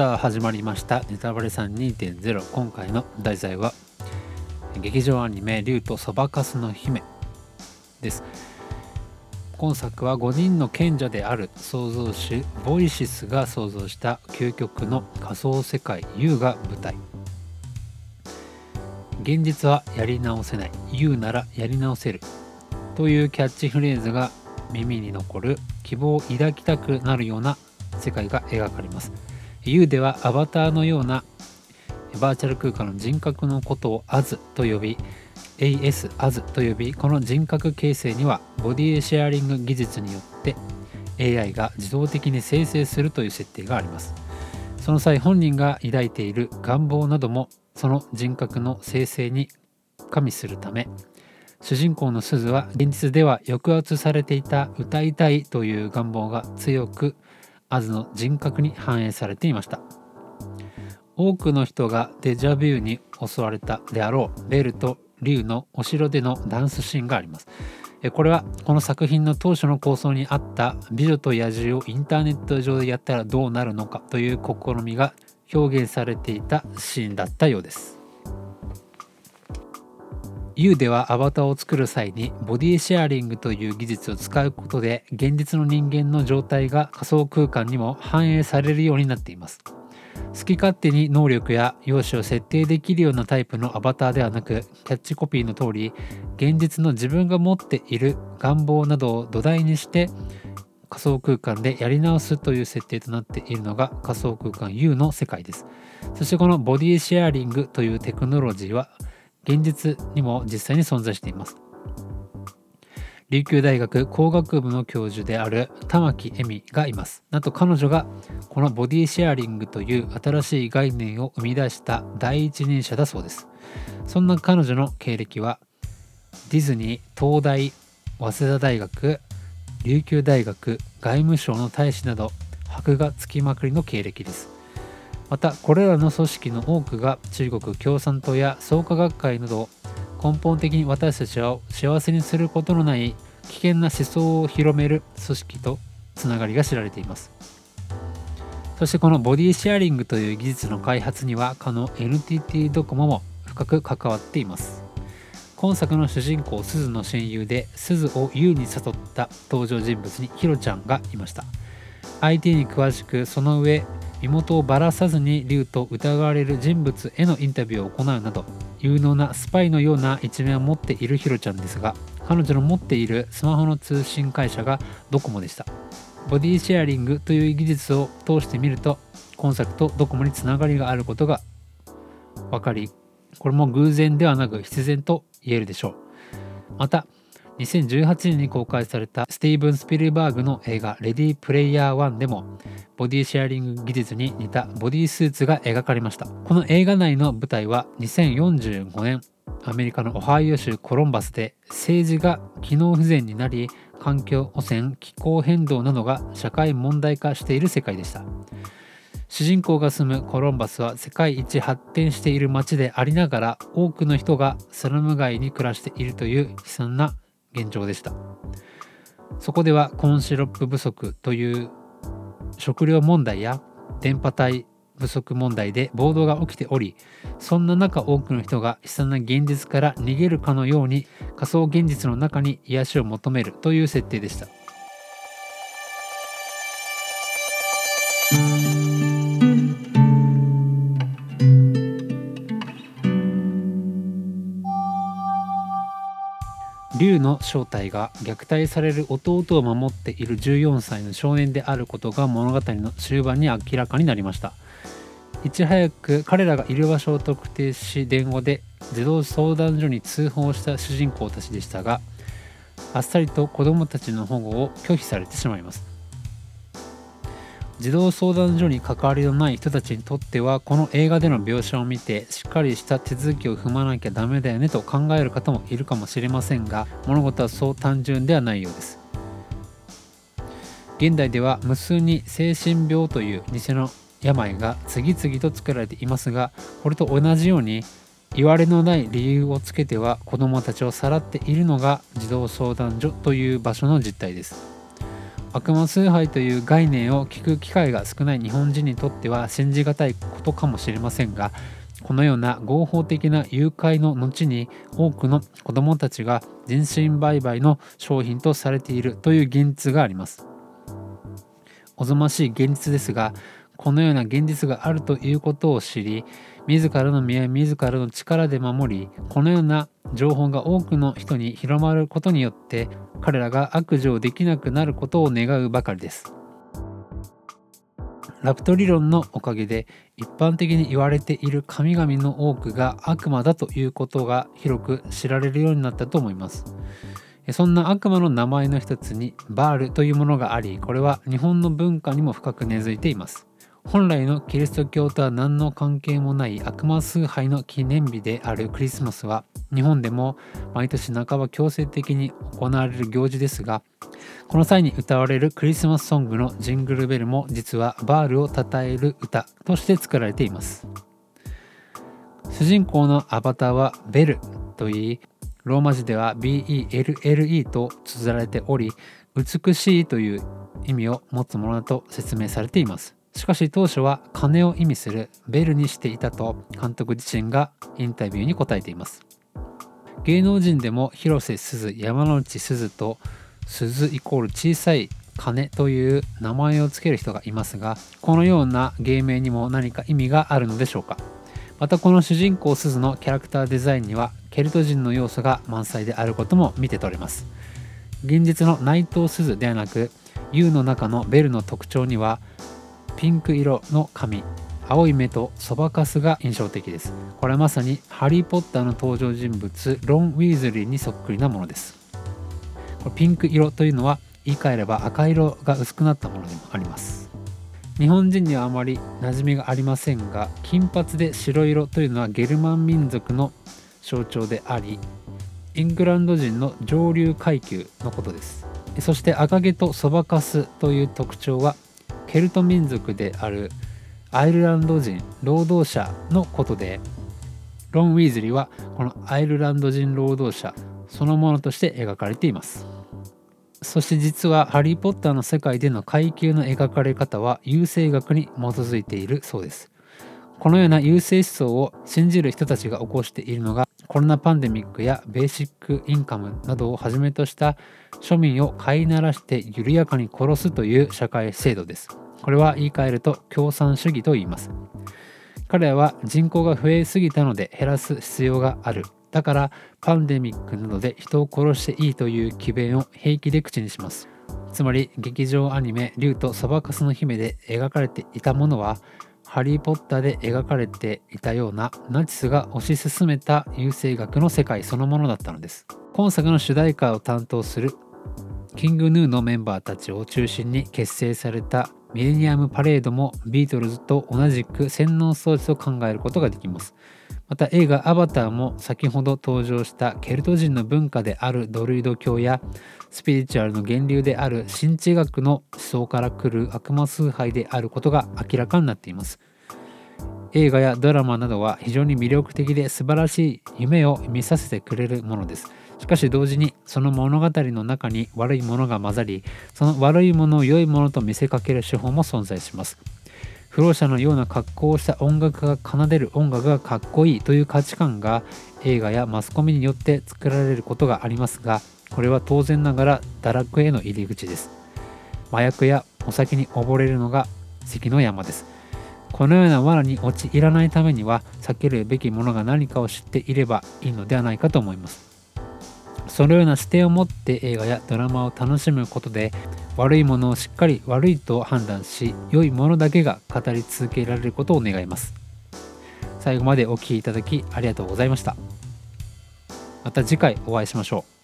さあ始まりました。ネタバレさん2.0今回の題材は劇場アニメ「竜とそばかすの姫」です。今作は5人の賢者である創造主ボイシスが創造した究極の仮想世界 U が舞台。現実はやり直せない。U ならやり直せる。というキャッチフレーズが耳に残る希望を抱きたくなるような世界が描かれます。U ではアバターのようなバーチャル空間の人格のことを AS と呼び AS AS と呼びこの人格形成にはボディシェアリング技術によって AI が自動的に生成するという設定があります。その際本人が抱いている願望などもその人格の生成に加味するため主人公の鈴は現実では抑圧されていた歌いたいという願望が強くアズの人格に反映されていました。多くの人がデジャビューに襲われたであろうベルと竜のお城でのダンスシーンがあります。これはこの作品の当初の構想にあった美女と野獣をインターネット上でやったらどうなるのかという試みが表現されていたシーンだったようです。U ではアバターを作る際にボディシェアリングという技術を使うことで現実の人間の状態が仮想空間にも反映されるようになっています。好き勝手に能力や容姿を設定できるようなタイプのアバターではなくキャッチコピーの通り現実の自分が持っている願望などを土台にして仮想空間でやり直すという設定となっているのが仮想空間 U の世界です。そしてこのボディシェアリングというテクノロジーは現実にも実際に存在しています。琉球大学工学部の教授である玉木恵美がいます。なんと彼女がこのボディシェアリングという新しい概念を生み出した第一人者だそうです。そんな彼女の経歴はディズニー東大早稲田大学琉球大学外務省の大使など箔がつきまくりの経歴です。またこれらの組織の多くが中国共産党や創価学会など根本的に私たちを幸せにすることのない危険な思想を広める組織とつながりが知られています。そしてこのボディシェアリングという技術の開発にはかの NTT ドコモも深く関わっています。今作の主人公すずの親友ですずを優に誘った登場人物にヒロちゃんがいました。IT に詳しくその上身元をばらさずに竜と疑われる人物へのインタビューを行うなど有能なスパイのような一面を持っているヒロちゃんですが彼女の持っているスマホの通信会社がドコモでした。ボディシェアリングという技術を通してみると今作とドコモにつながりがあることが分かりこれも偶然ではなく必然と言えるでしょう。また2018年に公開されたスティーブン・スピルバーグの映画「レディープレイヤー1」でもボディシェアリング技術に似たボディスーツが描かれました。この映画内の舞台は2045年アメリカのオハイオ州コロンバスで政治が機能不全になり環境汚染気候変動などが社会問題化している世界でした。主人公が住むコロンバスは世界一発展している街でありながら多くの人がスラム街に暮らしているという悲惨な現状でした。そこではコーンシロップ不足という食料問題や電波帯不足問題で暴動が起きておりそんな中多くの人が悲惨な現実から逃げるかのように仮想現実の中に癒しを求めるという設定でした。正体が虐待される弟を守っている14歳の少年であることが物語の終盤に明らかになりましたいち早く彼らがいる場所を特定し電話で児童相談所に通報した主人公たちでしたがあっさりと子どもたちの保護を拒否されてしまいます児童相談所に関わりのない人たちにとってはこの映画での描写を見てしっかりした手続きを踏まなきゃダメだよねと考える方もいるかもしれませんが物事はそう単純ではないようです。現代では無数に精神病という偽の病が次々と作られていますがこれと同じように言われのない理由をつけては子どもたちをさらっているのが児童相談所という場所の実態です。悪魔崇拝という概念を聞く機会が少ない日本人にとっては信じがたいことかもしれませんがこのような合法的な誘拐の後に多くの子どもたちが人身売買の商品とされているという現実があります。おぞましい現実ですがこのような現実があるということを知り自らの身や自らの力で守りこのような情報が多くの人に広まることによって彼らが悪事をできなくなることを願うばかりです。ラプト理論のおかげで一般的に言われている神々の多くが悪魔だということが広く知られるようになったと思います。そんな悪魔の名前の一つにバールというものがありこれは日本の文化にも深く根付いています。本来のキリスト教とは何の関係もない悪魔崇拝の記念日であるクリスマスは日本でも毎年半ば強制的に行われる行事ですがこの際に歌われるクリスマスソングのジングルベルも実はバールを称える歌として作られています。主人公のアバターはベルといいローマ字では BELLE と綴られており美しいという意味を持つものだと説明されています。しかし当初は金を意味するベルにしていたと監督自身がインタビューに答えています。芸能人でも広瀬すず山之内すずと鈴イコール小さい金という名前を付ける人がいますがこのような芸名にも何か意味があるのでしょうか。またこの主人公すずのキャラクターデザインにはケルト人の要素が満載であることも見て取れます。現実の内藤すずではなく U の中のベルの特徴にはピンク色の髪青い目とそばかすが印象的です。これはまさにハリー・ポッターの登場人物ロン・ウィーズリーにそっくりなものです。これピンク色というのは言い換えれば赤色が薄くなったものでもあります。日本人にはあまり馴染みがありませんが金髪で白色というのはゲルマン民族の象徴でありイングランド人の上流階級のことです。そして赤毛とそばかすという特徴はケルト民族であるアイルランド人労働者のことでロン・ウィーズリーはこのアイルランド人労働者そのものとして描かれています。そして実はハリー・ポッターの世界での階級の描かれ方は優生学に基づいているそうです。このような優生思想を信じる人たちが起こしているのがコロナパンデミックやベーシックインカムなどをはじめとした庶民を飼いならして緩やかに殺すという社会制度です。これは言い換えると共産主義と言います。彼らは人口が増えすぎたので減らす必要がある。だからパンデミックなどで人を殺していいという詭弁を平気で口にします。つまり劇場アニメ「竜とそばかすの姫」で描かれていたものはハリー・ポッターで描かれていたようなナチスが推し進めた優生学の世界そのものだったのです。今作の主題歌を担当するキングヌーのメンバーたちを中心に結成されたミレニアムパレードもビートルズと同じく洗脳装置と考えることができます。また映画「アバター」も先ほど登場したケルト人の文化であるドルイド教やスピリチュアルの源流である神知学の思想から来る悪魔崇拝であることが明らかになっています。映画やドラマなどは非常に魅力的で素晴らしい夢を見させてくれるものです。しかし同時にその物語の中に悪いものが混ざりその悪いものを良いものと見せかける手法も存在します。不老者のような格好をした音楽が奏でる音楽がかっこいいという価値観が映画やマスコミによって作られることがありますがこれは当然ながら堕落への入り口です。麻薬やお酒に溺れるのが関の山です。このような罠に陥らないためには避けるべきものが何かを知っていればいいのではないかと思います。そのような視点を持って映画やドラマを楽しむことで悪いものをしっかり悪いと判断し良いものだけが語り続けられることを願います。最後までお聴きいただきありがとうございました。また次回お会いしましょう。